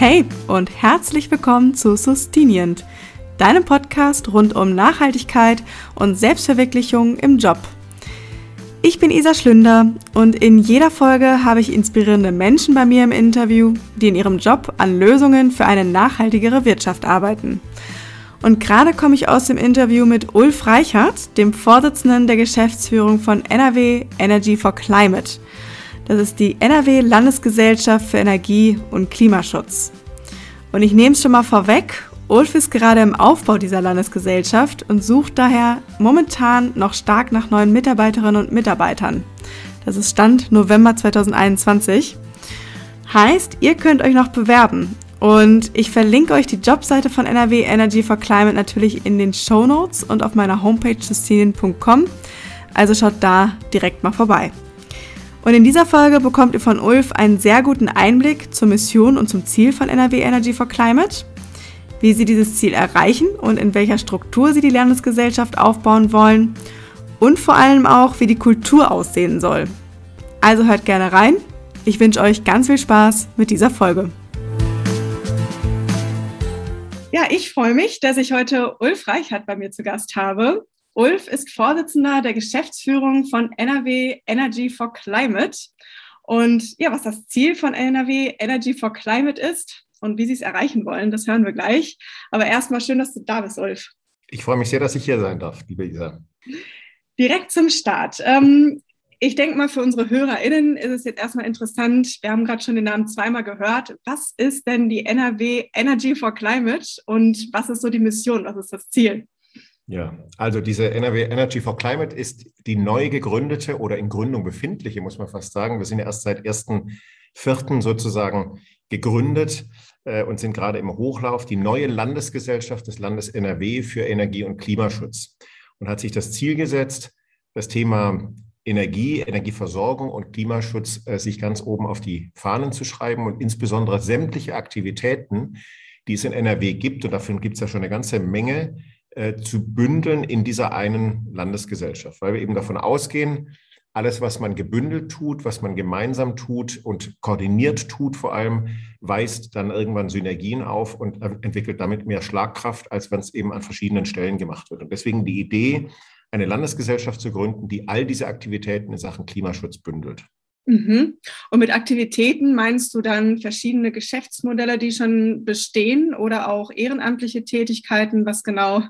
Hey und herzlich willkommen zu Sustinient, deinem Podcast rund um Nachhaltigkeit und Selbstverwirklichung im Job. Ich bin Isa Schlünder und in jeder Folge habe ich inspirierende Menschen bei mir im Interview, die in ihrem Job an Lösungen für eine nachhaltigere Wirtschaft arbeiten. Und gerade komme ich aus dem Interview mit Ulf Reichert, dem Vorsitzenden der Geschäftsführung von NRW Energy for Climate. Das ist die NRW Landesgesellschaft für Energie und Klimaschutz. Und ich nehme es schon mal vorweg, Ulf ist gerade im Aufbau dieser Landesgesellschaft und sucht daher momentan noch stark nach neuen Mitarbeiterinnen und Mitarbeitern. Das ist Stand November 2021. Heißt, ihr könnt euch noch bewerben und ich verlinke euch die Jobseite von NRW Energy for Climate natürlich in den Show Notes und auf meiner Homepage sustinien.com. Also schaut da direkt mal vorbei. Und in dieser Folge bekommt ihr von Ulf einen sehr guten Einblick zur Mission und zum Ziel von NRW Energy for Climate, wie sie dieses Ziel erreichen und in welcher Struktur sie die Landesgesellschaft aufbauen wollen und vor allem auch, wie die Kultur aussehen soll. Also hört gerne rein. Ich wünsche euch ganz viel Spaß mit dieser Folge. Ja, ich freue mich, dass ich heute Ulf Reichert bei mir zu Gast habe. Ulf ist Vorsitzender der Geschäftsführung von NRW Energy for Climate. Und ja, was das Ziel von NRW Energy for Climate ist und wie sie es erreichen wollen, das hören wir gleich. Aber erstmal schön, dass du da bist, Ulf. Ich freue mich sehr, dass ich hier sein darf, liebe Isa. Direkt zum Start. Ähm, ich denke mal, für unsere HörerInnen ist es jetzt erstmal interessant. Wir haben gerade schon den Namen zweimal gehört. Was ist denn die NRW Energy for Climate und was ist so die Mission? Was ist das Ziel? Ja, also diese NRW Energy for Climate ist die neu gegründete oder in Gründung befindliche, muss man fast sagen. Wir sind ja erst seit 1.4. sozusagen gegründet äh, und sind gerade im Hochlauf, die neue Landesgesellschaft des Landes NRW für Energie- und Klimaschutz und hat sich das Ziel gesetzt, das Thema Energie, Energieversorgung und Klimaschutz äh, sich ganz oben auf die Fahnen zu schreiben und insbesondere sämtliche Aktivitäten, die es in NRW gibt, und davon gibt es ja schon eine ganze Menge, äh, zu bündeln in dieser einen Landesgesellschaft, weil wir eben davon ausgehen, alles, was man gebündelt tut, was man gemeinsam tut und koordiniert tut vor allem, weist dann irgendwann Synergien auf und entwickelt damit mehr Schlagkraft, als wenn es eben an verschiedenen Stellen gemacht wird. Und deswegen die Idee, eine Landesgesellschaft zu gründen, die all diese Aktivitäten in Sachen Klimaschutz bündelt. Mhm. Und mit Aktivitäten meinst du dann verschiedene Geschäftsmodelle, die schon bestehen oder auch ehrenamtliche Tätigkeiten? Was genau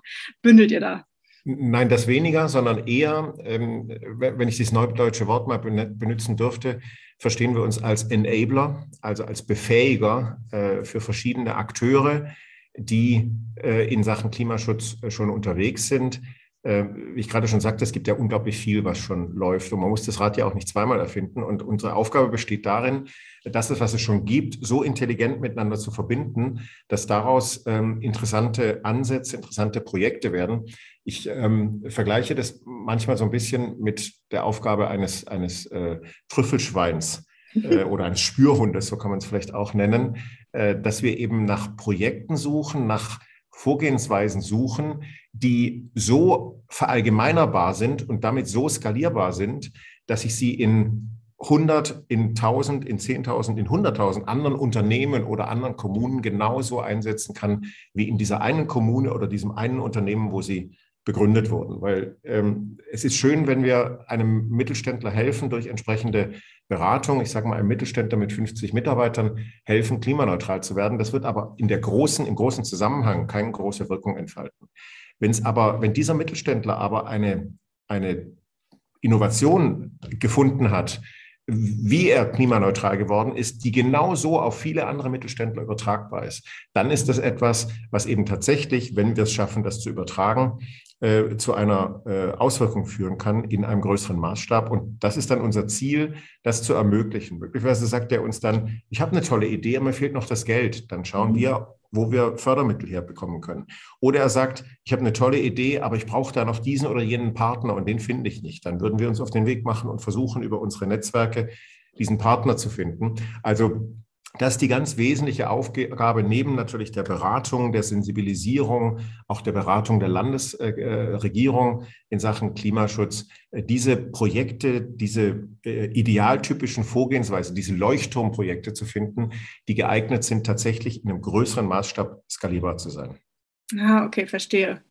bündelt ihr da? Nein, das weniger, sondern eher, ähm, wenn ich dieses neudeutsche Wort mal benutzen dürfte, verstehen wir uns als Enabler, also als Befähiger äh, für verschiedene Akteure, die äh, in Sachen Klimaschutz äh, schon unterwegs sind, äh, wie ich gerade schon sagte, es gibt ja unglaublich viel, was schon läuft. Und man muss das Rad ja auch nicht zweimal erfinden. Und unsere Aufgabe besteht darin, das, was es schon gibt, so intelligent miteinander zu verbinden, dass daraus ähm, interessante Ansätze, interessante Projekte werden. Ich ähm, vergleiche das manchmal so ein bisschen mit der Aufgabe eines, eines äh, Trüffelschweins äh, oder eines Spürhundes, so kann man es vielleicht auch nennen, äh, dass wir eben nach Projekten suchen, nach Vorgehensweisen suchen, die so verallgemeinerbar sind und damit so skalierbar sind, dass ich sie in 100, in 1000, in 10.000, in 100.000 anderen Unternehmen oder anderen Kommunen genauso einsetzen kann wie in dieser einen Kommune oder diesem einen Unternehmen, wo sie begründet wurden. Weil ähm, es ist schön, wenn wir einem Mittelständler helfen durch entsprechende Beratung, ich sage mal, einem Mittelständler mit 50 Mitarbeitern helfen, klimaneutral zu werden. Das wird aber in der großen, im großen Zusammenhang keine große Wirkung entfalten. Wenn aber, wenn dieser Mittelständler aber eine, eine Innovation gefunden hat, wie er klimaneutral geworden ist, die genauso auf viele andere Mittelständler übertragbar ist, dann ist das etwas, was eben tatsächlich, wenn wir es schaffen, das zu übertragen, äh, zu einer äh, Auswirkung führen kann in einem größeren Maßstab. Und das ist dann unser Ziel, das zu ermöglichen. Möglicherweise sagt er uns dann, ich habe eine tolle Idee, mir fehlt noch das Geld. Dann schauen mhm. wir, wo wir Fördermittel herbekommen können. Oder er sagt, ich habe eine tolle Idee, aber ich brauche da noch diesen oder jenen Partner und den finde ich nicht. Dann würden wir uns auf den Weg machen und versuchen, über unsere Netzwerke diesen Partner zu finden. Also das ist die ganz wesentliche Aufgabe neben natürlich der Beratung, der Sensibilisierung, auch der Beratung der Landesregierung in Sachen Klimaschutz, äh, diese Projekte, diese äh, idealtypischen Vorgehensweise, diese Leuchtturmprojekte zu finden, die geeignet sind, tatsächlich in einem größeren Maßstab skalierbar zu sein. Ah, okay, verstehe.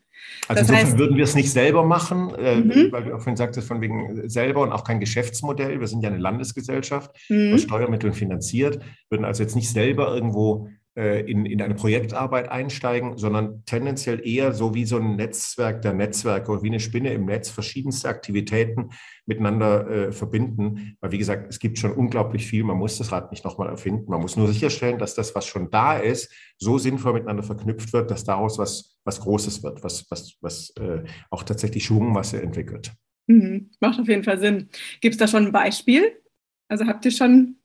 Also das insofern heißt, würden wir es nicht selber machen, äh, mhm. weil du auch vorhin sagtest, von wegen selber und auch kein Geschäftsmodell. Wir sind ja eine Landesgesellschaft, mhm. aus Steuermitteln finanziert, würden also jetzt nicht selber irgendwo in, in eine Projektarbeit einsteigen, sondern tendenziell eher so wie so ein Netzwerk der Netzwerke oder wie eine Spinne im Netz verschiedenste Aktivitäten miteinander äh, verbinden. Weil wie gesagt, es gibt schon unglaublich viel, man muss das Rad nicht nochmal erfinden. Man muss nur sicherstellen, dass das, was schon da ist, so sinnvoll miteinander verknüpft wird, dass daraus was, was Großes wird, was, was, was äh, auch tatsächlich Schwungmasse entwickelt. Mhm. Macht auf jeden Fall Sinn. Gibt es da schon ein Beispiel? Also habt ihr schon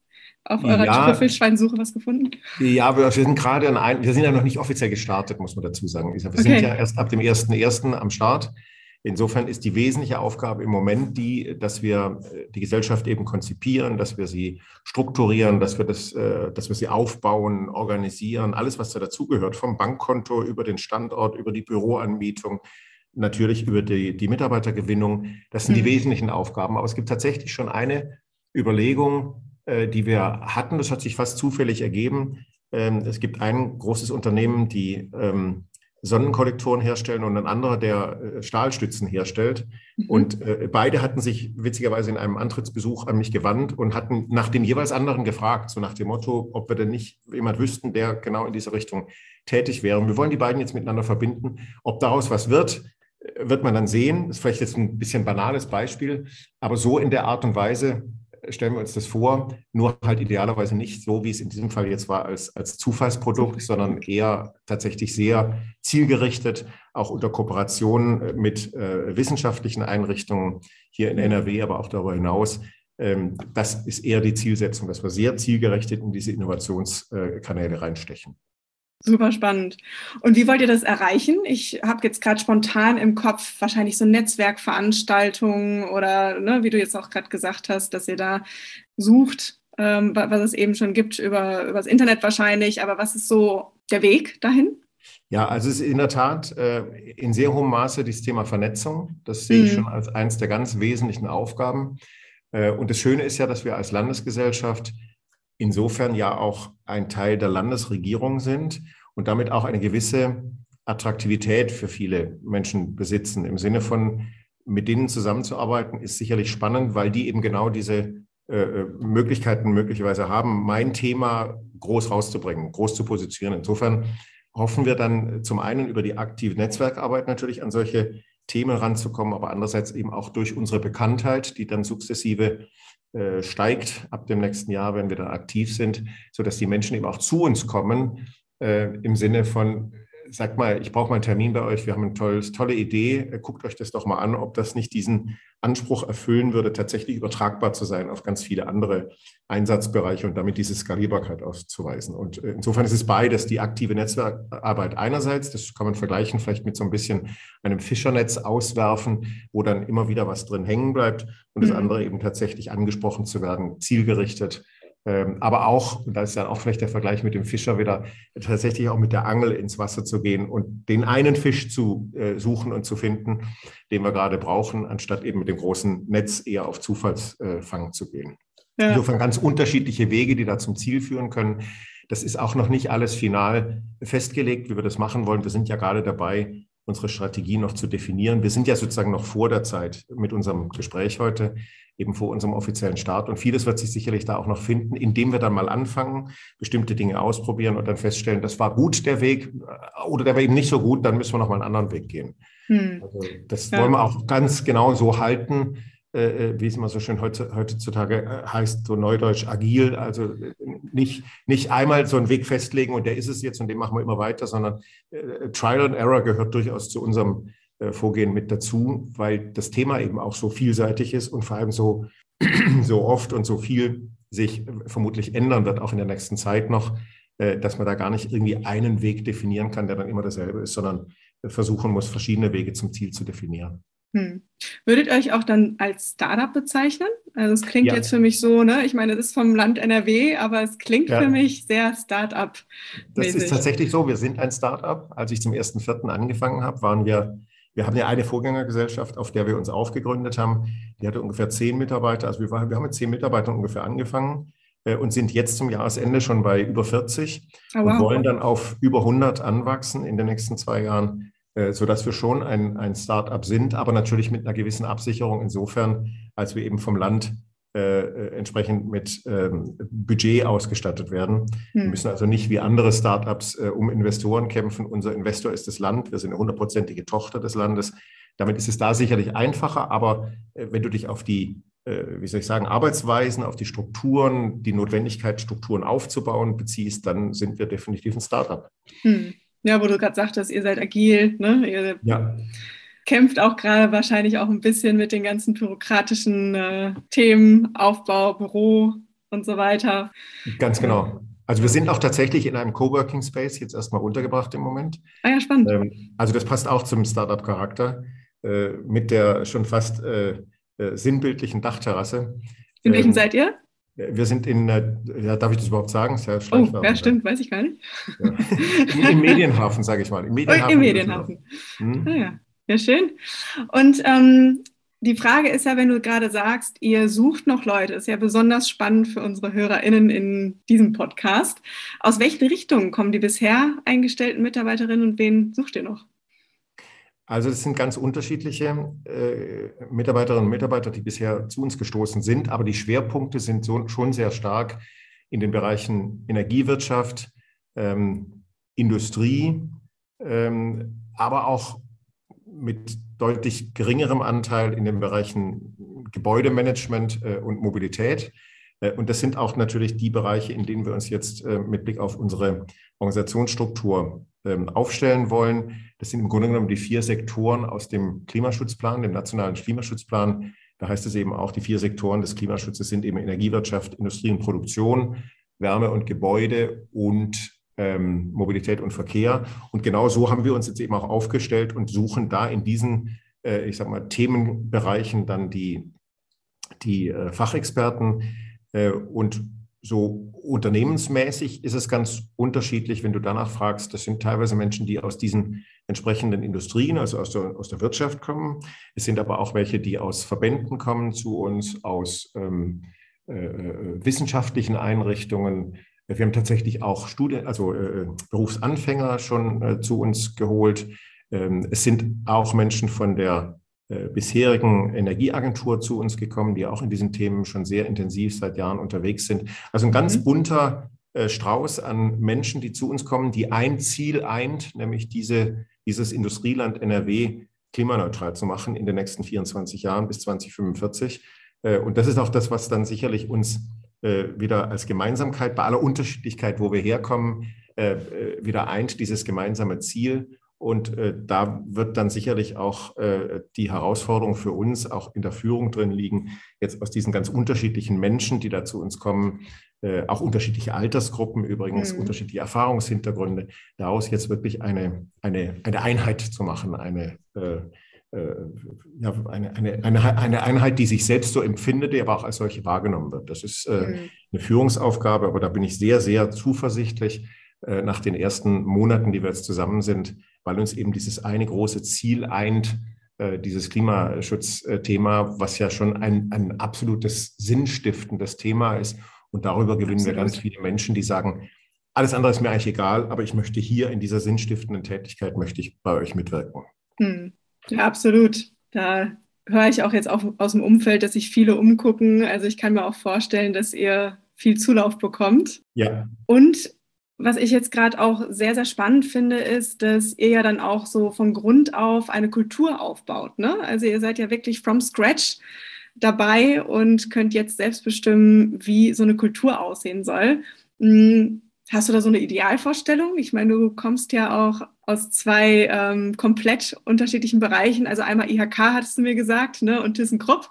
auf eurer ja, Trüffelschweinsuche was gefunden? Ja, wir, sind gerade an ein, wir sind ja noch nicht offiziell gestartet, muss man dazu sagen. Wir okay. sind ja erst ab dem 1.1. am Start. Insofern ist die wesentliche Aufgabe im Moment die, dass wir äh, die Gesellschaft eben konzipieren, dass wir sie strukturieren, dass wir, das, äh, dass wir sie aufbauen, organisieren, alles, was da dazugehört, vom Bankkonto über den Standort, über die Büroanmietung, natürlich über die, die Mitarbeitergewinnung. Das sind mhm. die wesentlichen Aufgaben. Aber es gibt tatsächlich schon eine Überlegung, äh, die wir hatten. Das hat sich fast zufällig ergeben. Ähm, es gibt ein großes Unternehmen, die ähm, Sonnenkollektoren herstellen und ein anderer, der äh, Stahlstützen herstellt. Mhm. Und äh, beide hatten sich witzigerweise in einem Antrittsbesuch an mich gewandt und hatten nach den jeweils anderen gefragt, so nach dem Motto, ob wir denn nicht jemand wüssten, der genau in diese Richtung tätig wäre. Und wir wollen die beiden jetzt miteinander verbinden. Ob daraus was wird, wird man dann sehen. Das ist vielleicht jetzt ein bisschen banales Beispiel, aber so in der Art und Weise stellen wir uns das vor, nur halt idealerweise nicht so, wie es in diesem Fall jetzt war, als, als Zufallsprodukt, sondern eher tatsächlich sehr zielgerichtet, auch unter Kooperation äh, mit äh, wissenschaftlichen Einrichtungen hier in NRW, aber auch darüber hinaus. Ähm, das ist eher die Zielsetzung, dass wir sehr zielgerichtet in diese Innovationskanäle reinstechen. Super spannend. Und wie wollt ihr das erreichen? Ich habe jetzt gerade spontan im Kopf wahrscheinlich so Netzwerkveranstaltungen oder ne, wie du jetzt auch gerade gesagt hast, dass ihr da sucht, ähm, was es eben schon gibt über, über das Internet wahrscheinlich. Aber was ist so der Weg dahin? Ja, also es ist in der Tat äh, in sehr hohem Maße das Thema Vernetzung. Das sehe ich mhm. schon als eines der ganz wesentlichen Aufgaben. Äh, und das Schöne ist ja, dass wir als Landesgesellschaft insofern ja auch ein Teil der Landesregierung sind und damit auch eine gewisse Attraktivität für viele Menschen besitzen. Im Sinne von, mit denen zusammenzuarbeiten, ist sicherlich spannend, weil die eben genau diese äh, äh Möglichkeiten möglicherweise haben, mein Thema groß rauszubringen, groß zu positionieren. Insofern hoffen wir dann zum einen über die aktive Netzwerkarbeit natürlich an solche Themen ranzukommen, aber andererseits eben auch durch unsere Bekanntheit, die dann sukzessive äh, steigt ab dem nächsten Jahr, wenn wir dann aktiv sind, sodass die Menschen eben auch zu uns kommen äh, im Sinne von, sagt mal, ich brauche mal einen Termin bei euch, wir haben eine tolles, tolle Idee, äh, guckt euch das doch mal an, ob das nicht diesen Anspruch erfüllen würde, tatsächlich übertragbar zu sein auf ganz viele andere Einsatzbereiche und damit diese Skalierbarkeit auszuweisen. Und äh, insofern ist es beides, die aktive Netzwerkarbeit einerseits, das kann man vergleichen vielleicht mit so ein bisschen einem Fischernetz auswerfen, wo dann immer wieder was drin hängen bleibt und das mhm. andere eben tatsächlich angesprochen zu werden, zielgerichtet aber auch, und da ist dann auch vielleicht der Vergleich mit dem Fischer wieder, tatsächlich auch mit der Angel ins Wasser zu gehen und den einen Fisch zu äh, suchen und zu finden, den wir gerade brauchen, anstatt eben mit dem großen Netz eher auf Zufallsfang äh, zu gehen. Ja. Insofern ganz unterschiedliche Wege, die da zum Ziel führen können. Das ist auch noch nicht alles final festgelegt, wie wir das machen wollen. Wir sind ja gerade dabei, unsere Strategie noch zu definieren. Wir sind ja sozusagen noch vor der Zeit mit unserem Gespräch heute eben vor unserem offiziellen Start. Und vieles wird sich sicherlich da auch noch finden, indem wir dann mal anfangen, bestimmte Dinge ausprobieren und dann feststellen, das war gut der Weg oder der war eben nicht so gut, dann müssen wir noch mal einen anderen Weg gehen. Hm. Also das ja. wollen wir auch ganz genau so halten, äh, äh wie es immer so schön heutzutage äh, heißt, so neudeutsch agil. Also äh, nicht, nicht einmal so einen Weg festlegen und der ist es jetzt und den machen wir immer weiter, sondern äh, Trial and Error gehört durchaus zu unserem äh, Vorgehen mit dazu, weil das Thema eben auch so vielseitig ist und vor allem so, so oft und so viel sich vermutlich ändern wird, auch in der nächsten Zeit noch, äh, dass man da gar nicht irgendwie einen Weg definieren kann, der dann immer dasselbe ist, sondern versuchen muss, verschiedene Wege zum Ziel zu definieren. Hm. Würdet ihr euch auch dann als Startup bezeichnen? Also es klingt ja. jetzt für mich so, ne? Ich meine, es ist vom Land NRW, aber es klingt ja. für mich sehr Startup. Das ist tatsächlich so. Wir sind ein Startup. Als ich zum 1.4. angefangen habe, waren wir, wir haben ja eine Vorgängergesellschaft, auf der wir uns aufgegründet haben. Die hatte ungefähr zehn Mitarbeiter. Also wir, waren, wir haben mit zehn Mitarbeitern ungefähr angefangen äh, und sind jetzt zum Jahresende schon bei über 40 oh, wow. und wollen dann auf über 100 anwachsen in den nächsten zwei Jahren äh, sodass wir schon ein, ein Start-up sind, aber natürlich mit einer gewissen Absicherung insofern, als wir eben vom Land äh, äh entsprechend mit ähm, Budget ausgestattet werden. Hm. Wir müssen also nicht wie andere Startups äh, um Investoren kämpfen. Unser Investor ist das Land. Wir sind eine hundertprozentige Tochter des Landes. Damit ist es da sicherlich einfacher, aber äh, wenn du dich auf die äh, wie soll ich sagen, Arbeitsweisen, auf die Strukturen, die Notwendigkeit, Strukturen aufzubauen, beziehst, dann sind wir definitiv ein Startup. Hm. Ja, wo du gerade sagtest, ihr seid agil, ne? Ihr ja. Kämpft auch gerade wahrscheinlich auch ein bisschen mit den ganzen bürokratischen äh, Themen, Aufbau, Büro und so weiter. Ganz genau. Also wir sind auch tatsächlich in einem Coworking Space jetzt erstmal untergebracht im Moment. Ah ja, spannend. Ähm, also das passt auch zum Startup-Charakter äh, mit der schon fast äh, äh sinnbildlichen Dachterrasse. In welchem ähm, seid ihr? Wir sind in, äh, ja, darf ich das überhaupt sagen? ja, oh, ja, stimmt, weiß ich gar nicht. Ja. Im Medienhafen, sage ich mal. Im Medienhafen. Oh, Im Medienhafen. Hm? Ah, ja. Ja, schön. Und ähm, die Frage ist ja, wenn du gerade sagst, ihr sucht noch Leute, ist ja besonders spannend für unsere HörerInnen in diesem Podcast. Aus welchen Richtungen kommen die bisher eingestellten Mitarbeiterinnen und wen sucht ihr noch? Also es sind ganz unterschiedliche äh, Mitarbeiterinnen und Mitarbeiter, die bisher zu uns gestoßen sind, aber die Schwerpunkte sind so, schon sehr stark in den Bereichen Energiewirtschaft, ähm, Industrie, ähm, aber auch mit deutlich geringerem Anteil in den Bereichen Gebäudemanagement äh, und Mobilität. Äh, und das sind auch natürlich die Bereiche, in denen wir uns jetzt äh, mit Blick auf unsere Organisationsstruktur ähm, aufstellen wollen. Das sind im Grunde genommen die vier Sektoren aus dem Klimaschutzplan, dem nationalen Klimaschutzplan. Da heißt es eben auch, die vier Sektoren des Klimaschutzes sind eben Energiewirtschaft, Industrie und Produktion, Wärme und Gebäude und ähm, Mobilität und Verkehr. Und genau so haben wir uns jetzt eben auch aufgestellt und suchen da in diesen, äh, ich sag mal, Themenbereichen dann die, die äh, Fachexperten äh, und so unternehmensmäßig ist es ganz unterschiedlich, wenn du danach fragst. Das sind teilweise Menschen, die aus diesen entsprechenden Industrien, also aus der, aus der Wirtschaft kommen. Es sind aber auch welche, die aus Verbänden kommen zu uns, aus ähm, äh, äh wissenschaftlichen Einrichtungen. Wir haben tatsächlich auch Studien, also äh, Berufsanfänger schon äh, zu uns geholt. Ähm, es sind auch Menschen von der äh, bisherigen Energieagentur zu uns gekommen, die auch in diesen Themen schon sehr intensiv seit Jahren unterwegs sind. Also ein ganz mhm. bunter äh, Strauß an Menschen, die zu uns kommen, die ein Ziel eint, nämlich diese, dieses Industrieland NRW klimaneutral zu machen in den nächsten 24 Jahren bis 2045. Äh, und das ist auch das, was dann sicherlich uns wieder als Gemeinsamkeit bei aller Unterschiedlichkeit, wo wir herkommen, wieder eint, dieses gemeinsame Ziel. Und äh, da wird dann sicherlich auch äh, die Herausforderung für uns auch in der Führung drin liegen, jetzt aus diesen ganz unterschiedlichen Menschen, die da zu uns kommen, äh, auch unterschiedliche Altersgruppen übrigens, mhm. unterschiedliche Erfahrungshintergründe, daraus jetzt wirklich eine, eine, eine Einheit zu machen, eine, äh, äh, ja, eine, eine, eine, eine Einheit, die sich selbst so empfindet, die aber auch als solche wahrgenommen wird. Das ist äh, mhm. eine Führungsaufgabe, aber da bin ich sehr, sehr zuversichtlich nach den ersten Monaten, die wir jetzt zusammen sind, weil uns eben dieses eine große Ziel eint, äh, dieses Klimaschutzthema, was ja schon ein, ein absolutes sinnstiftendes Thema ist. Und darüber gewinnen Absolut. wir ganz viele Menschen, die sagen, alles andere ist mir eigentlich egal, aber ich möchte hier in dieser sinnstiftenden Tätigkeit, möchte ich bei euch mitwirken. Hm. Ja, absolut. Da höre ich auch jetzt auch aus dem Umfeld, dass sich viele umgucken. Also ich kann mir auch vorstellen, dass ihr viel Zulauf bekommt. Ja. Und was ich jetzt gerade auch sehr, sehr spannend finde, ist, dass ihr ja dann auch so von Grund auf eine Kultur aufbaut. Ne? Also ihr seid ja wirklich from scratch dabei und könnt jetzt selbst bestimmen, wie so eine Kultur aussehen soll. Hast du da so eine Idealvorstellung? Ich meine, du kommst ja auch aus zwei ähm, komplett unterschiedlichen Bereichen. Also einmal IHK, hattest du mir gesagt, ne? und ThyssenKrupp.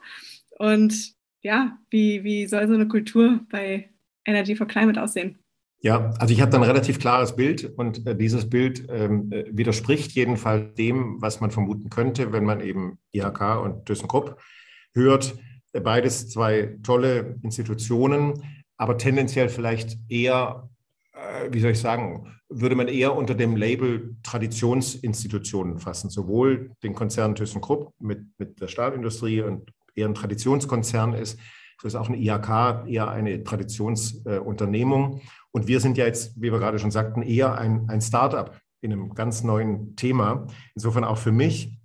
Und ja, wie, wie soll so eine Kultur bei Energy for Climate aussehen? Ja, also ich habe ein relativ klares Bild und äh, dieses Bild ähm, äh, widerspricht jedenfalls dem, was man vermuten könnte, wenn man eben IHK und ThyssenKrupp hört. Beides zwei tolle Institutionen, aber tendenziell vielleicht eher, wie soll ich sagen, würde man eher unter dem Label Traditionsinstitutionen fassen, sowohl den Konzern ThyssenKrupp mit, mit der Stahlindustrie und eher ein Traditionskonzern ist, so ist auch eine IHK eher eine Traditionsunternehmung. Äh, und wir sind ja jetzt, wie wir gerade schon sagten, eher ein, ein Start-up in einem ganz neuen Thema. Insofern auch für mich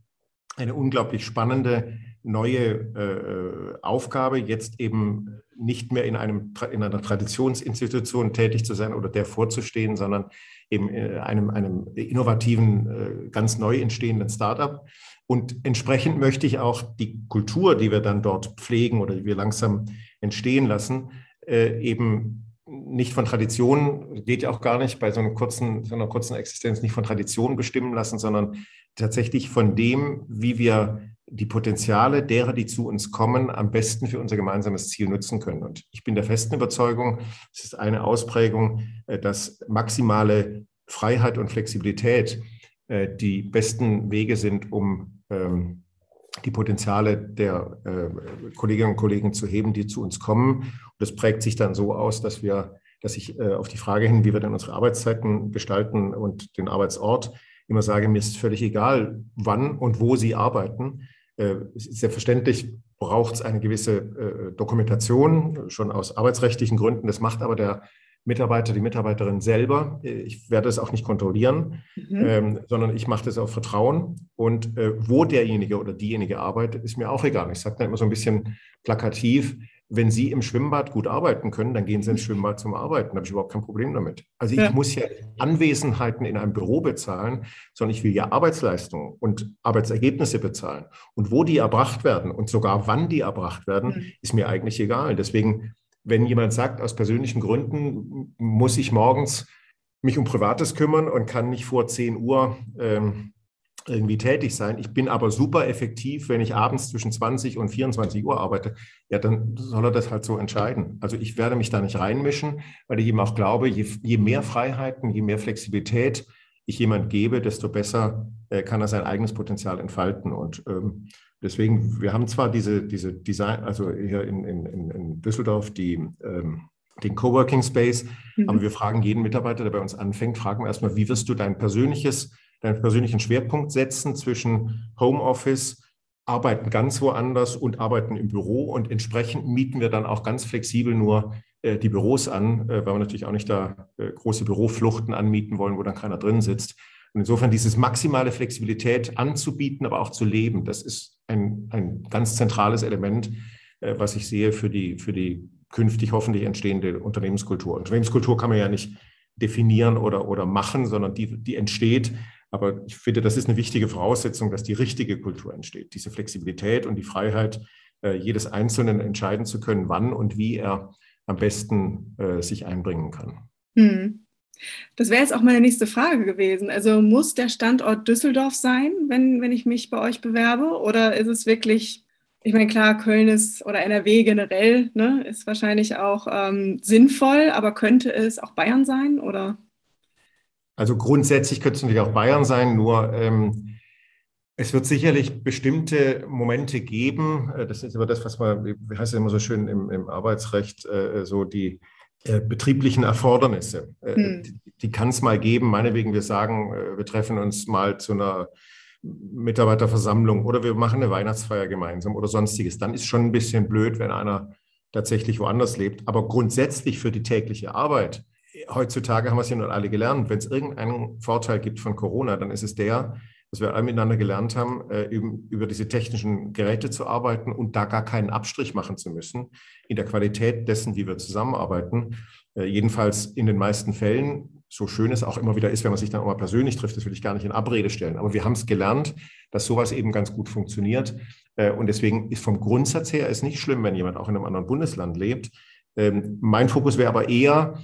eine unglaublich spannende neue äh, Aufgabe, jetzt eben nicht mehr in, einem, in einer Traditionsinstitution tätig zu sein oder der vorzustehen, sondern eben äh, einem, einem innovativen, äh, ganz neu entstehenden Startup. Und entsprechend möchte ich auch die Kultur, die wir dann dort pflegen oder die wir langsam entstehen lassen, äh, eben nicht von Tradition, geht ja auch gar nicht bei so, einem kurzen, so einer kurzen Existenz, nicht von Tradition bestimmen lassen, sondern tatsächlich von dem, wie wir die Potenziale derer, die zu uns kommen, am besten für unser gemeinsames Ziel nutzen können. Und ich bin der festen Überzeugung, es ist eine Ausprägung, äh, dass maximale Freiheit und Flexibilität äh, die besten Wege sind, um ähm, die Potenziale der äh, Kolleginnen und Kollegen zu heben, die zu uns kommen. Und das prägt sich dann so aus, dass wir, dass ich auf die Frage hin, wie wir denn unsere Arbeitszeiten gestalten und den Arbeitsort immer sage, mir ist völlig egal, wann und wo Sie arbeiten. Äh, selbstverständlich braucht es eine gewisse äh, Dokumentation, schon aus arbeitsrechtlichen Gründen. Das macht aber der Mitarbeiter, die Mitarbeiterin selber. Ich werde es auch nicht kontrollieren, mhm. ähm, sondern ich mache das auf Vertrauen. Und äh, wo derjenige oder diejenige arbeitet, ist mir auch egal. Ich sage dann immer so ein bisschen plakativ, wenn Sie im Schwimmbad gut arbeiten können, dann gehen Sie ins Schwimmbad zum Arbeiten. Da habe ich überhaupt kein Problem damit. Also ich ja. muss ja Anwesenheiten in einem Büro bezahlen, sondern ich will ja Arbeitsleistungen und Arbeitsergebnisse bezahlen. Und wo die erbracht werden und sogar wann die erbracht werden, mhm. ist mir eigentlich egal. Deswegen wenn jemand sagt, aus persönlichen Gründen muss ich morgens mich um Privates kümmern und kann nicht vor 10 Uhr ähm, irgendwie tätig sein. Ich bin aber super effektiv, wenn ich abends zwischen 20 und 24 Uhr arbeite. Ja, dann soll er das halt so entscheiden. Also ich werde mich da nicht reinmischen, weil ich ihm auch glaube, je, je mehr Freiheiten, je mehr Flexibilität ich jemand gebe, desto besser äh, kann er sein eigenes Potenzial entfalten. Und ähm, Deswegen, wir haben zwar diese, diese Design, also hier in, in, in Düsseldorf die, ähm, den Coworking Space, mhm. aber wir fragen jeden Mitarbeiter, der bei uns anfängt, fragen wir erstmal, wie wirst du dein persönliches, deinen persönlichen Schwerpunkt setzen zwischen Homeoffice, Arbeiten ganz woanders und Arbeiten im Büro und entsprechend mieten wir dann auch ganz flexibel nur äh, die Büros an, äh, weil wir natürlich auch nicht da äh, große Bürofluchten anmieten wollen, wo dann keiner drin sitzt. Und insofern dieses maximale Flexibilität anzubieten, aber auch zu leben, das ist ein, ein ganz zentrales Element, äh, was ich sehe für die, für die künftig hoffentlich entstehende Unternehmenskultur. Unternehmenskultur kann man ja nicht definieren oder, oder machen, sondern die, die entsteht. Aber ich finde, das ist eine wichtige Voraussetzung, dass die richtige Kultur entsteht. Diese Flexibilität und die Freiheit, äh, jedes Einzelnen entscheiden zu können, wann und wie er am besten äh, sich einbringen kann. Hm. Das wäre jetzt auch meine nächste Frage gewesen. Also muss der Standort Düsseldorf sein, wenn, wenn ich mich bei euch bewerbe? Oder ist es wirklich, ich meine, klar, Köln ist oder NRW generell ne, ist wahrscheinlich auch ähm, sinnvoll, aber könnte es auch Bayern sein? Oder? Also grundsätzlich könnte es natürlich auch Bayern sein, nur ähm, es wird sicherlich bestimmte Momente geben. Äh, das ist aber das, was man, wie heißt es immer so schön im, im Arbeitsrecht, äh, so die äh, betrieblichen Erfordernisse. Äh, hm. Die, die kann es mal geben. Meinetwegen, wir sagen, äh, wir treffen uns mal zu einer Mitarbeiterversammlung oder wir machen eine Weihnachtsfeier gemeinsam oder sonstiges. Dann ist schon ein bisschen blöd, wenn einer tatsächlich woanders lebt. Aber grundsätzlich für die tägliche Arbeit, heutzutage haben wir es ja nun alle gelernt, wenn es irgendeinen Vorteil gibt von Corona, dann ist es der, dass wir alle miteinander gelernt haben, äh, über diese technischen Geräte zu arbeiten und da gar keinen Abstrich machen zu müssen in der Qualität dessen, wie wir zusammenarbeiten. Äh, jedenfalls in den meisten Fällen, so schön es auch immer wieder ist, wenn man sich dann auch mal persönlich trifft, das will ich gar nicht in Abrede stellen. Aber wir haben es gelernt, dass sowas eben ganz gut funktioniert. Äh, und deswegen ist vom Grundsatz her es nicht schlimm, wenn jemand auch in einem anderen Bundesland lebt. Ähm, mein Fokus wäre aber eher,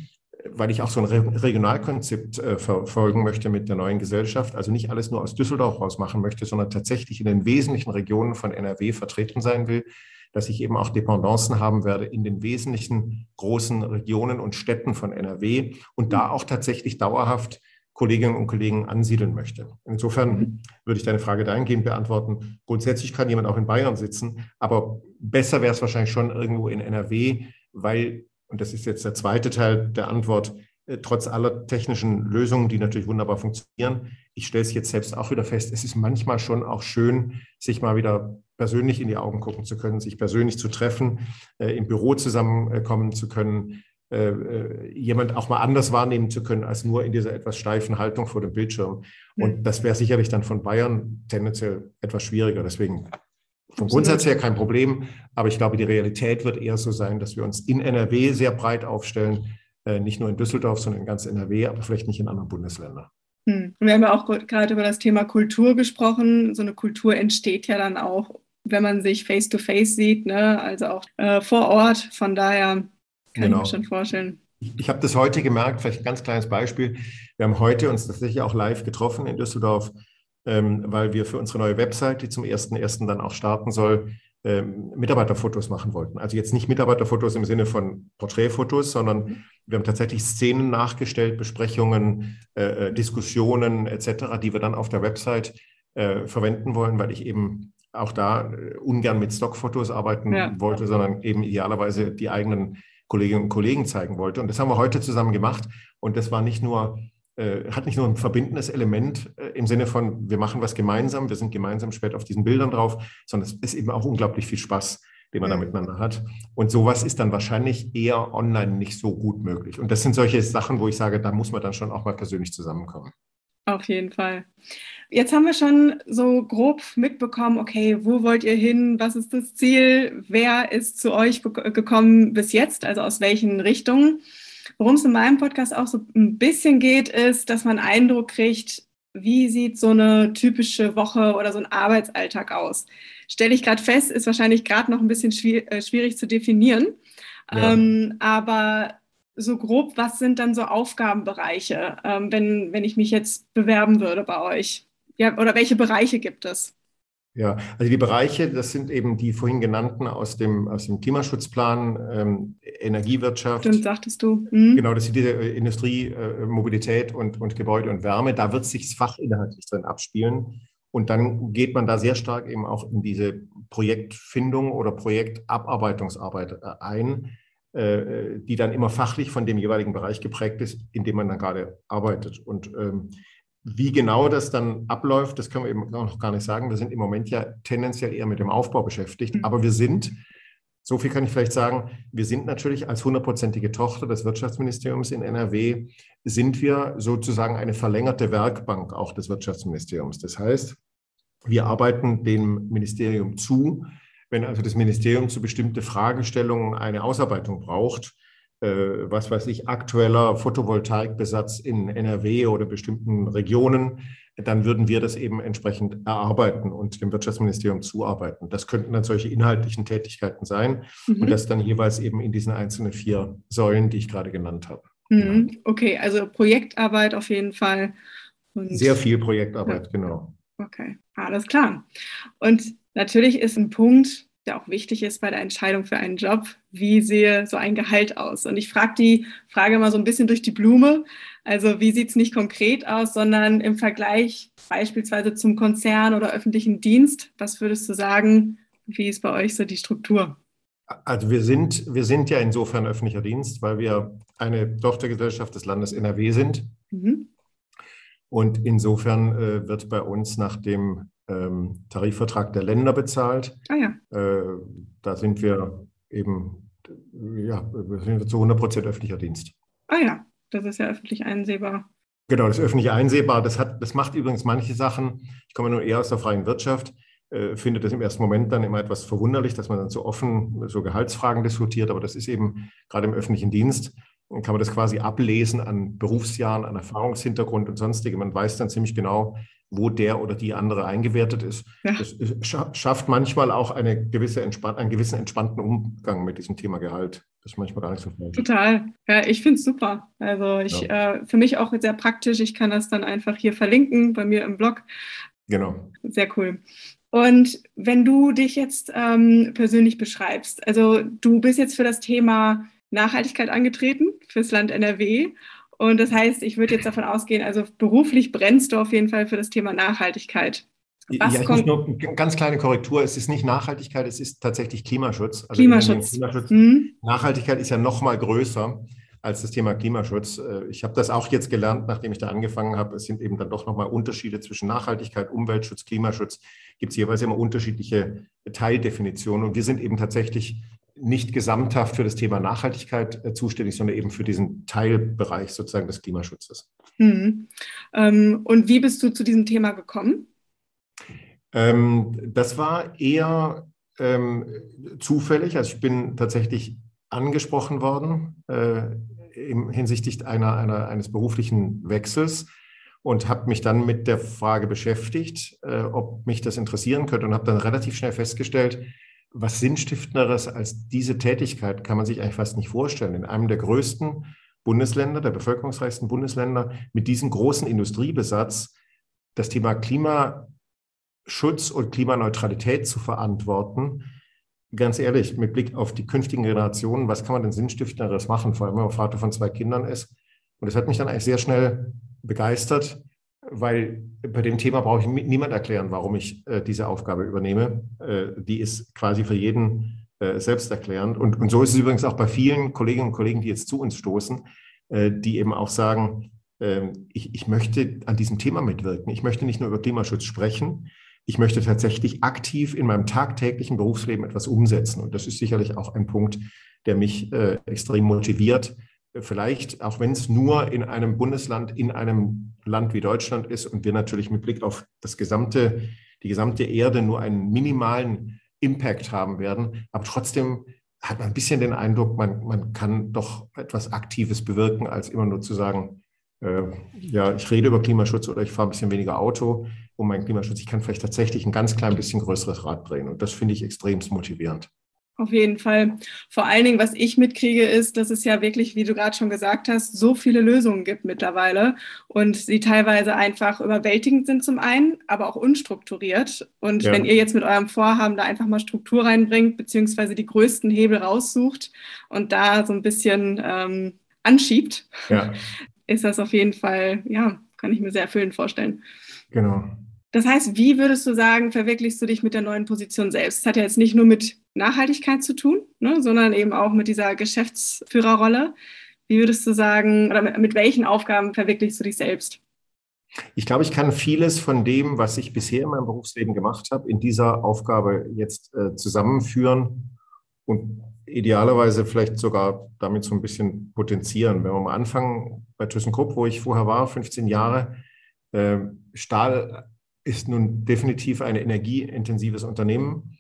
weil ich auch so ein Regionalkonzept äh, verfolgen möchte mit der neuen Gesellschaft, also nicht alles nur aus Düsseldorf raus machen möchte, sondern tatsächlich in den wesentlichen Regionen von NRW vertreten sein will, dass ich eben auch Dependancen haben werde in den wesentlichen großen Regionen und Städten von NRW und da auch tatsächlich dauerhaft Kolleginnen und Kollegen ansiedeln möchte. Insofern würde ich deine Frage dahingehend beantworten. Grundsätzlich kann jemand auch in Bayern sitzen, aber besser wäre es wahrscheinlich schon irgendwo in NRW, weil, und das ist jetzt der zweite Teil der Antwort, äh, trotz aller technischen Lösungen, die natürlich wunderbar funktionieren, ich stelle es jetzt selbst auch wieder fest, es ist manchmal schon auch schön, sich mal wieder persönlich in die Augen gucken zu können, sich persönlich zu treffen, äh, im Büro zusammenkommen zu können, äh, jemand auch mal anders wahrnehmen zu können, als nur in dieser etwas steifen Haltung vor dem Bildschirm. Und mhm. das wäre sicherlich dann von Bayern tendenziell etwas schwieriger. Deswegen vom Grundsatz her kein Problem, aber ich glaube, die Realität wird eher so sein, dass wir uns in NRW sehr breit aufstellen, äh, nicht nur in Düsseldorf, sondern in ganz NRW, aber vielleicht nicht in anderen Bundesländern. Hm. Wir haben ja auch gerade über das Thema Kultur gesprochen. So eine Kultur entsteht ja dann auch, wenn man sich face-to-face -face sieht, ne? also auch äh, vor Ort. Von daher kann genau. ich mir schon vorstellen. Ich, ich habe das heute gemerkt, vielleicht ein ganz kleines Beispiel. Wir haben heute uns tatsächlich auch live getroffen in Düsseldorf, ähm, weil wir für unsere neue Website, die zum 1.1. dann auch starten soll, ähm, Mitarbeiterfotos machen wollten. Also jetzt nicht Mitarbeiterfotos im Sinne von Porträtfotos, sondern mhm. wir haben tatsächlich Szenen nachgestellt, Besprechungen, äh, äh, Diskussionen etc., die wir dann auf der Website äh, verwenden wollen, weil ich eben auch da äh, ungern mit Stockfotos arbeiten ja. wollte, sondern eben idealerweise die eigenen Kolleginnen und Kollegen zeigen wollte. Und das haben wir heute zusammen gemacht. Und das war nicht nur, äh, hat nicht nur ein verbindendes Element äh, im Sinne von, wir machen was gemeinsam, wir sind gemeinsam spät auf diesen Bildern drauf, sondern es ist eben auch unglaublich viel Spaß, den man da miteinander hat. Und sowas ist dann wahrscheinlich eher online nicht so gut möglich. Und das sind solche Sachen, wo ich sage, da muss man dann schon auch mal persönlich zusammenkommen. Auf jeden Fall. Jetzt haben wir schon so grob mitbekommen, okay, wo wollt ihr hin? Was ist das Ziel? Wer ist zu euch gekommen bis jetzt? Also aus welchen Richtungen? Worum es in meinem Podcast auch so ein bisschen geht, ist, dass man Eindruck kriegt, wie sieht so eine typische Woche oder so ein Arbeitsalltag aus? Stelle ich gerade fest, ist wahrscheinlich gerade noch ein bisschen äh, schwierig zu definieren. Ja. Ähm, aber so grob, was sind dann so Aufgabenbereiche, ähm, wenn, wenn ich mich jetzt bewerben würde bei euch? Ja, oder welche Bereiche gibt es? Ja, also die Bereiche, das sind eben die vorhin genannten aus dem, aus dem Klimaschutzplan, ähm, Energiewirtschaft. Stimmt, sagtest du. Mhm. Genau, das sind diese äh, Industrie, äh, Mobilität und, und Gebäude und Wärme. Da wird sich das Fach inhaltlich drin abspielen. Und dann geht man da sehr stark eben auch in diese Projektfindung oder Projektabarbeitungsarbeit äh, ein. Äh, die dann immer fachlich von dem jeweiligen Bereich geprägt ist, in dem man dann gerade arbeitet. Und ähm, wie genau das dann abläuft, das können wir eben noch gar nicht sagen. Wir sind im Moment ja tendenziell eher mit dem Aufbau beschäftigt, mhm. aber wir sind, so viel kann ich vielleicht sagen, wir sind natürlich als hundertprozentige Tochter des Wirtschaftsministeriums in NRW, sind wir sozusagen eine verlängerte Werkbank auch des Wirtschaftsministeriums. Das heißt, wir arbeiten dem Ministerium zu, wenn also das Ministerium zu bestimmten Fragestellungen eine Ausarbeitung braucht, was weiß ich, aktueller Photovoltaikbesatz in NRW oder bestimmten Regionen, dann würden wir das eben entsprechend erarbeiten und dem Wirtschaftsministerium zuarbeiten. Das könnten dann solche inhaltlichen Tätigkeiten sein mhm. und das dann jeweils eben in diesen einzelnen vier Säulen, die ich gerade genannt habe. Mhm. Genau. Okay, also Projektarbeit auf jeden Fall. Und Sehr viel Projektarbeit, ja. genau. Okay, alles klar. Und natürlich ist ein Punkt, der auch wichtig ist bei der Entscheidung für einen Job, wie sehe so ein Gehalt aus? Und ich frage die Frage mal so ein bisschen durch die Blume. Also wie sieht es nicht konkret aus, sondern im Vergleich beispielsweise zum Konzern oder öffentlichen Dienst. Was würdest du sagen, wie ist bei euch so die Struktur? Also wir sind, wir sind ja insofern öffentlicher Dienst, weil wir eine Tochtergesellschaft des Landes NRW sind. Mhm. Und insofern äh, wird bei uns nach dem ähm, Tarifvertrag der Länder bezahlt. Ah ja. Äh, da sind wir eben, ja, wir sind zu 100 Prozent öffentlicher Dienst. Ah ja, das ist ja öffentlich einsehbar. Genau, das ist öffentlich einsehbar. Das, hat, das macht übrigens manche Sachen, ich komme nur eher aus der freien Wirtschaft, äh, finde das im ersten Moment dann immer etwas verwunderlich, dass man dann so offen so Gehaltsfragen diskutiert, aber das ist eben gerade im öffentlichen Dienst dann kann man das quasi ablesen an Berufsjahren, an Erfahrungshintergrund und sonstige. Man weiß dann ziemlich genau, wo der oder die andere eingewertet ist. Ja. Das schafft manchmal auch eine gewisse einen gewissen entspannten Umgang mit diesem Thema Gehalt. Das ist manchmal gar nicht so falsch. Total. Ja, ich finde es super. Also ich, ja. äh, für mich auch sehr praktisch. Ich kann das dann einfach hier verlinken bei mir im Blog. Genau. Sehr cool. Und wenn du dich jetzt ähm, persönlich beschreibst, also du bist jetzt für das Thema Nachhaltigkeit angetreten, fürs Land NRW. Und das heißt, ich würde jetzt davon ausgehen, also beruflich brennst du auf jeden Fall für das Thema Nachhaltigkeit. Was ja, kommt? nur eine ganz kleine Korrektur. Es ist nicht Nachhaltigkeit, es ist tatsächlich Klimaschutz. Also Klimaschutz. Klimaschutz. Hm. Nachhaltigkeit ist ja noch mal größer als das Thema Klimaschutz. Äh, ich habe das auch jetzt gelernt, nachdem ich da angefangen habe. Es sind eben dann doch nochmal Unterschiede zwischen Nachhaltigkeit, Umweltschutz, Klimaschutz. Gibt es jeweils immer unterschiedliche Teildefinitionen. Und wir sind eben tatsächlich nicht gesamthaft für das Thema Nachhaltigkeit äh, zuständig, sondern eben für diesen Teilbereich sozusagen des Klimaschutzes. Hm. Ähm, und wie bist du zu diesem Thema gekommen? Ähm, das war eher ähm, zufällig. Also ich bin tatsächlich angesprochen worden äh, im, hinsichtlich einer, einer, eines beruflichen Wechsels und habe mich dann mit der Frage beschäftigt, äh, ob mich das interessieren könnte und habe dann relativ schnell festgestellt, was Sinnstiftenderes als diese Tätigkeit kann man sich eigentlich fast nicht vorstellen. In einem der größten Bundesländer, der bevölkerungsreichsten Bundesländer, mit diesem großen Industriebesatz das Thema Klimaschutz und Klimaneutralität zu verantworten, ganz ehrlich, mit Blick auf die künftigen Generationen, was kann man denn Sinnstiftenderes machen, vor allem wenn man Vater von zwei Kindern ist? Und das hat mich dann eigentlich sehr schnell begeistert, weil bei dem Thema brauche ich niemand erklären, warum ich äh, diese Aufgabe übernehme. Äh, die ist quasi für jeden äh, selbsterklärend. Und, und so ist es übrigens auch bei vielen Kolleginnen und Kollegen, die jetzt zu uns stoßen, äh, die eben auch sagen, ähm, ich, ich möchte an diesem Thema mitwirken. Ich möchte nicht nur über Klimaschutz sprechen, ich möchte tatsächlich aktiv in meinem tagtäglichen Berufsleben etwas umsetzen. Und das ist sicherlich auch ein Punkt, der mich äh, extrem motiviert. Vielleicht, auch wenn es nur in einem Bundesland, in einem Land wie Deutschland ist und wir natürlich mit Blick auf das gesamte, die gesamte Erde nur einen minimalen Impact haben werden. Aber trotzdem hat man ein bisschen den Eindruck, man, man kann doch etwas Aktives bewirken, als immer nur zu sagen, äh, ja, ich rede über Klimaschutz oder ich fahre ein bisschen weniger Auto um meinen Klimaschutz. Ich kann vielleicht tatsächlich ein ganz klein bisschen größeres Rad drehen. Und das finde ich extrem motivierend. Auf jeden Fall. Vor allen Dingen, was ich mitkriege, ist, dass es ja wirklich, wie du gerade schon gesagt hast, so viele Lösungen gibt mittlerweile und sie teilweise einfach überwältigend sind zum einen, aber auch unstrukturiert. Und ja. wenn ihr jetzt mit eurem Vorhaben da einfach mal Struktur reinbringt, beziehungsweise die größten Hebel raussucht und da so ein bisschen ähm, anschiebt, ja. ist das auf jeden Fall, ja, kann ich mir sehr erfüllend vorstellen. Genau. Das heißt, wie würdest du sagen, verwirklichst du dich mit der neuen Position selbst? Das hat ja jetzt nicht nur mit Nachhaltigkeit zu tun, ne, sondern eben auch mit dieser Geschäftsführerrolle. Wie würdest du sagen, oder mit, mit welchen Aufgaben verwirklichst du dich selbst? Ich glaube, ich kann vieles von dem, was ich bisher in meinem Berufsleben gemacht habe, in dieser Aufgabe jetzt äh, zusammenführen und idealerweise vielleicht sogar damit so ein bisschen potenzieren. Wenn wir mal anfangen bei ThyssenKrupp, wo ich vorher war, 15 Jahre, äh, Stahl ist nun definitiv ein energieintensives Unternehmen.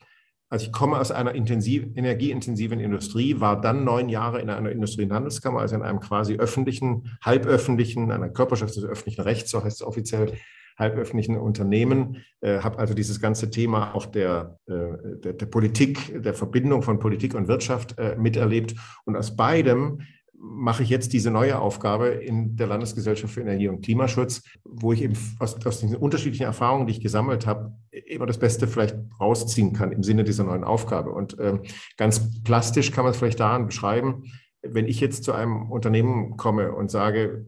Also ich komme aus einer intensiv, energieintensiven Industrie, war dann neun Jahre in einer Industrie- und Handelskammer, also in einem quasi öffentlichen, halböffentlichen, einer Körperschaft des öffentlichen Rechts, so heißt es offiziell, halböffentlichen Unternehmen, äh, habe also dieses ganze Thema auch der, äh, der, der, Politik, der Verbindung von Politik und Wirtschaft äh, miterlebt. Und aus beidem mache ich jetzt diese neue Aufgabe in der Landesgesellschaft für Energie und Klimaschutz, wo ich eben aus, aus diesen unterschiedlichen Erfahrungen, die ich gesammelt habe, immer das Beste vielleicht rausziehen kann im Sinne dieser neuen Aufgabe. Und ähm, ganz plastisch kann man es vielleicht daran beschreiben, wenn ich jetzt zu einem Unternehmen komme und sage,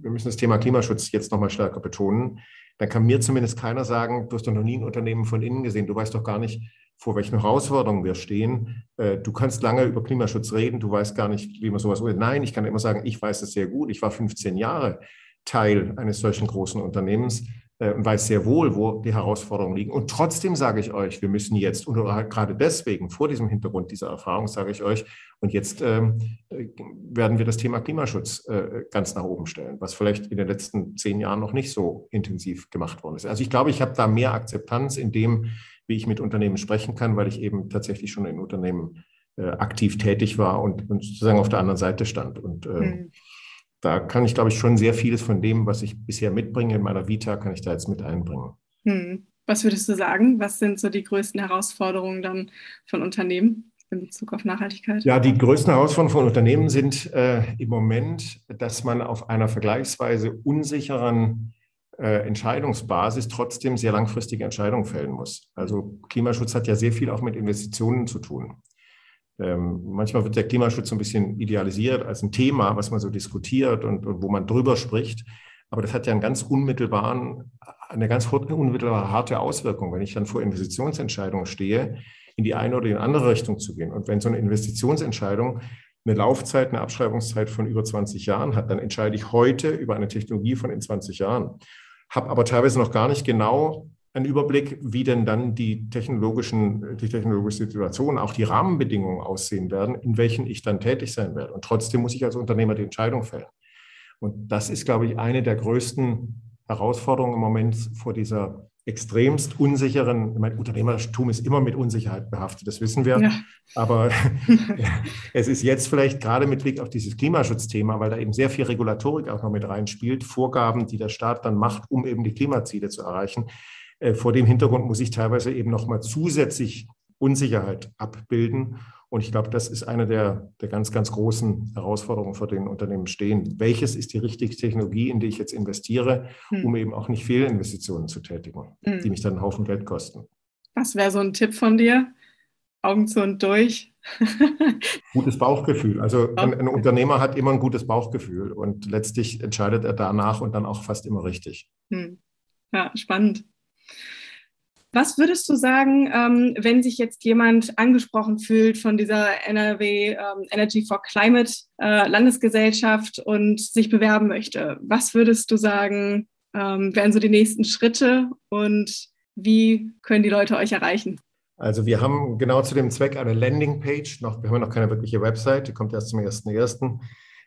wir müssen das Thema Klimaschutz jetzt nochmal stärker betonen, dann kann mir zumindest keiner sagen, du hast doch noch nie ein Unternehmen von innen gesehen, du weißt doch gar nicht, vor welchen Herausforderungen wir stehen. Äh, du kannst lange über Klimaschutz reden, du weißt gar nicht, wie man sowas. Nein, ich kann immer sagen, ich weiß es sehr gut. Ich war 15 Jahre Teil eines solchen großen Unternehmens und weiß sehr wohl, wo die Herausforderungen liegen. Und trotzdem sage ich euch, wir müssen jetzt, und gerade deswegen, vor diesem Hintergrund dieser Erfahrung, sage ich euch, und jetzt ähm, werden wir das Thema Klimaschutz äh, ganz nach oben stellen, was vielleicht in den letzten zehn Jahren noch nicht so intensiv gemacht worden ist. Also ich glaube, ich habe da mehr Akzeptanz in dem, wie ich mit Unternehmen sprechen kann, weil ich eben tatsächlich schon in Unternehmen äh, aktiv tätig war und, und, sozusagen auf der anderen Seite stand. Und äh, mhm. Da kann ich, glaube ich, schon sehr vieles von dem, was ich bisher mitbringe in meiner Vita, kann ich da jetzt mit einbringen. Mhm. Was würdest du sagen? Was sind so die größten Herausforderungen dann von Unternehmen? in Bezug auf Nachhaltigkeit? Ja, die größten Herausforderungen von Unternehmen sind äh, im Moment, dass man auf einer vergleichsweise unsicheren äh, Entscheidungsbasis trotzdem sehr langfristige Entscheidungen fällen muss. Also Klimaschutz hat ja sehr viel auch mit Investitionen zu tun. Ähm, manchmal wird der Klimaschutz ein bisschen idealisiert als ein Thema, was man so diskutiert und, und wo man drüber spricht. Aber das hat ja einen ganz unmittelbaren, eine ganz unmittelbare harte Auswirkung, wenn ich dann vor Investitionsentscheidungen stehe, in die eine oder in die andere Richtung zu gehen. Und wenn so eine Investitionsentscheidung eine Laufzeit, eine Abschreibungszeit von über 20 Jahren hat, dann entscheide ich heute über eine Technologie von in 20 Jahren. Habe aber teilweise noch gar nicht genau einen Überblick, wie denn dann die technologischen, die technologische Situation, auch die Rahmenbedingungen aussehen werden, in welchen ich dann tätig sein werde. Und trotzdem muss ich als Unternehmer die Entscheidung fällen. Und das ist, glaube ich, eine der größten Herausforderungen im Moment vor dieser extremst unsicheren, mein Unternehmertum ist immer mit Unsicherheit behaftet, das wissen wir. Ja. Aber es ist jetzt vielleicht gerade mit Blick auf dieses Klimaschutzthema, weil da eben sehr viel Regulatorik auch noch mit reinspielt, Vorgaben, die der Staat dann macht, um eben die Klimaziele zu erreichen. Äh, vor dem Hintergrund muss ich teilweise eben nochmal zusätzlich Unsicherheit abbilden. Und ich glaube, das ist eine der, der ganz, ganz großen Herausforderungen, vor denen Unternehmen stehen. Welches ist die richtige Technologie, in die ich jetzt investiere, hm. um eben auch nicht Fehlinvestitionen zu tätigen, hm. die mich dann einen Haufen Geld kosten? Was wäre so ein Tipp von dir? Augen zu und durch. gutes Bauchgefühl. Also ein, ein, Unternehmer hat immer ein gutes Bauchgefühl und letztlich entscheidet er danach und dann auch fast immer richtig. Hm. Ja, spannend. Was würdest du sagen, ähm, wenn sich jetzt jemand angesprochen fühlt von dieser NRW ähm, Energy for Climate äh, Landesgesellschaft und sich bewerben möchte? Was würdest du sagen, ähm, wären so die nächsten Schritte und wie können die Leute euch erreichen? Also wir haben genau zu dem Zweck eine Landingpage, noch, wir haben noch keine wirkliche Website, die kommt erst zum 1.1.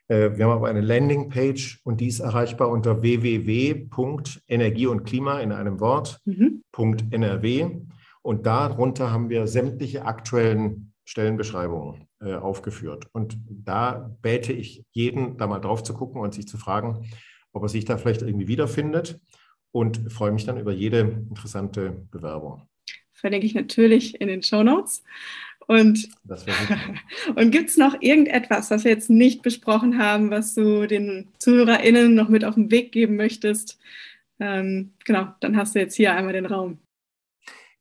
Äh, wir haben aber eine Landingpage und die ist erreichbar unter www.energie und Klima in einem Wort, mhm. .nrw. Und darunter haben wir sämtliche aktuellen Stellenbeschreibungen äh, aufgeführt. Und da bäte ich jeden, da mal drauf zu gucken und sich zu fragen, ob er sich da vielleicht irgendwie wiederfindet und freue mich dann über jede interessante Bewerbung. Verlinke ich natürlich in den Show Notes. Und, und gibt es noch irgendetwas, was wir jetzt nicht besprochen haben, was du den ZuhörerInnen noch mit auf den Weg geben möchtest? Ähm, genau, dann hast du jetzt hier einmal den Raum.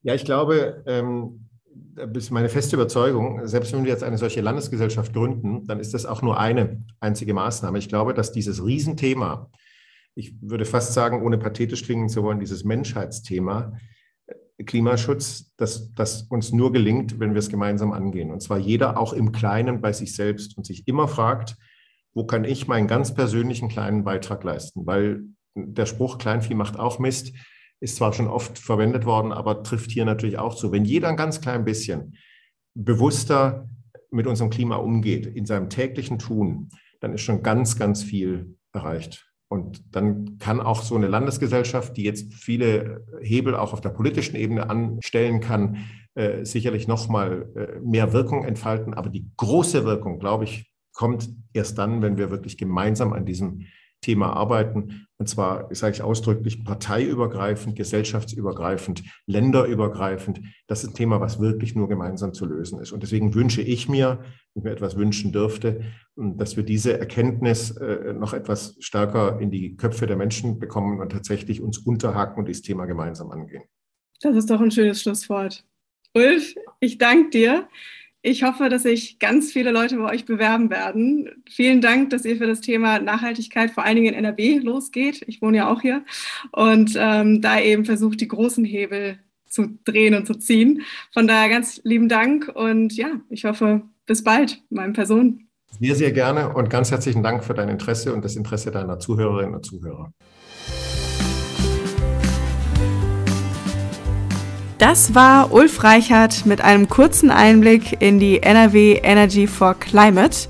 Ja, ich glaube, ähm, das ist meine feste Überzeugung, selbst wenn wir jetzt eine solche Landesgesellschaft gründen, dann ist das auch nur eine einzige Maßnahme. Ich glaube, dass dieses Riesenthema, ich würde fast sagen, ohne pathetisch klingen zu wollen, dieses Menschheitsthema, Klimaschutz, dass das uns nur gelingt, wenn wir es gemeinsam angehen. Und zwar jeder auch im Kleinen bei sich selbst und sich immer fragt, wo kann ich meinen ganz persönlichen kleinen Beitrag leisten? Weil der Spruch Kleinvieh macht auch Mist ist zwar schon oft verwendet worden, aber trifft hier natürlich auch zu. Wenn jeder ein ganz klein bisschen bewusster mit unserem Klima umgeht, in seinem täglichen Tun, dann ist schon ganz, ganz viel erreicht. Und dann kann auch so eine Landesgesellschaft, die jetzt viele Hebel auch auf der politischen Ebene anstellen kann, äh, sicherlich noch mal äh, mehr Wirkung entfalten. Aber die große Wirkung, glaube ich, kommt erst dann, wenn wir wirklich gemeinsam an diesem Thema arbeiten. Und zwar, sage ich ausdrücklich, parteiübergreifend, gesellschaftsübergreifend, länderübergreifend. Das ist ein Thema, was wirklich nur gemeinsam zu lösen ist. Und deswegen wünsche ich mir, wenn ich mir etwas wünschen dürfte, dass wir diese Erkenntnis äh, noch etwas stärker in die Köpfe der Menschen bekommen und tatsächlich uns unterhaken und dieses Thema gemeinsam angehen. Das ist doch ein schönes Schlusswort. Ulf, ich danke dir. Ich hoffe, dass sich ganz viele Leute bei euch bewerben werden. Vielen Dank, dass ihr für das Thema Nachhaltigkeit vor allen Dingen in NRW losgeht. Ich wohne ja auch hier und ähm, da eben versucht, die großen Hebel zu drehen und zu ziehen. Von daher ganz lieben Dank und ja, ich hoffe, bis bald, meine Person. Sehr, sehr gerne und ganz herzlichen Dank für dein Interesse und das Interesse deiner Zuhörerinnen und Zuhörer. Das war Ulf Reichert mit einem kurzen Einblick in die NRW Energy for Climate.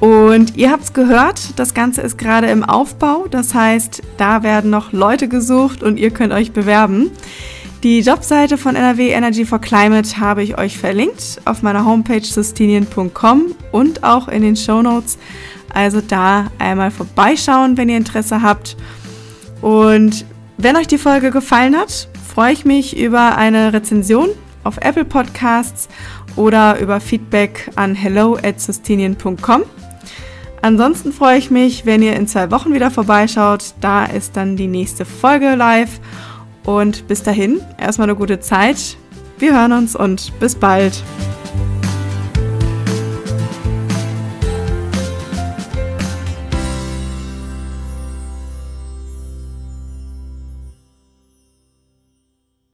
Und ihr habt es gehört, das Ganze ist gerade im Aufbau. Das heißt, da werden noch Leute gesucht und ihr könnt euch bewerben. Die Jobseite von NRW Energy for Climate habe ich euch verlinkt auf meiner Homepage sustinien.com und auch in den Show Notes. Also da einmal vorbeischauen, wenn ihr Interesse habt. Und wenn euch die Folge gefallen hat, freue ich mich über eine Rezension auf Apple Podcasts oder über Feedback an hello at sustinien.com. Ansonsten freue ich mich, wenn ihr in zwei Wochen wieder vorbeischaut. Da ist dann die nächste Folge live. Und bis dahin, erstmal eine gute Zeit. Wir hören uns und bis bald.